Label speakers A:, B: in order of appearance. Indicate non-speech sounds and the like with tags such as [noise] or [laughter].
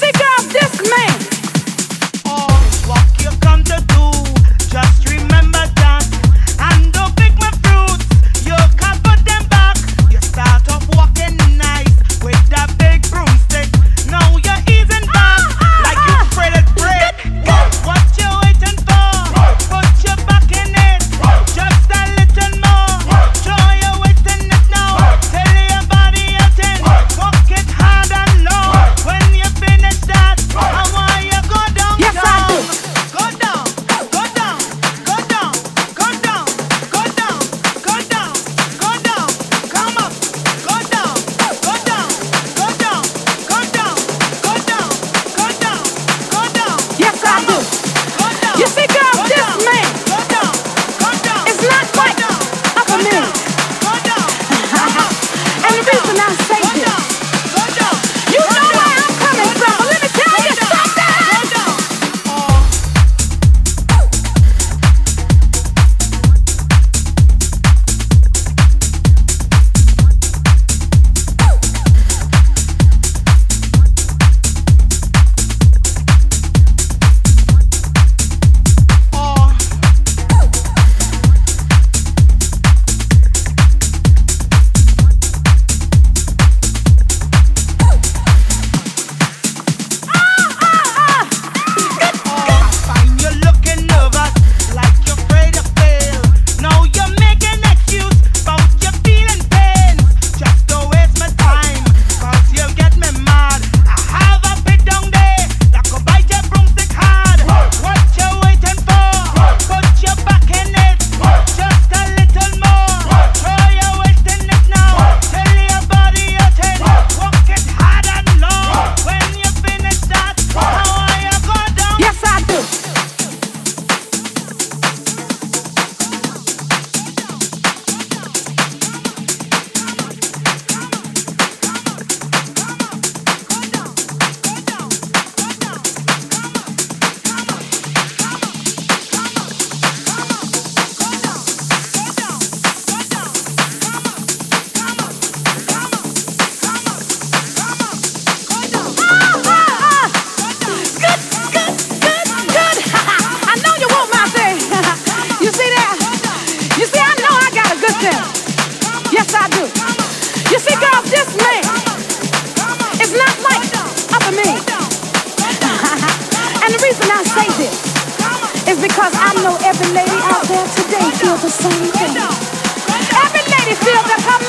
A: Sit down. myself. Yes, I do. You see, girls, this man is not like other men. [laughs] and the reason I say this is because I know every lady out there today feels the same thing. Every lady feels that her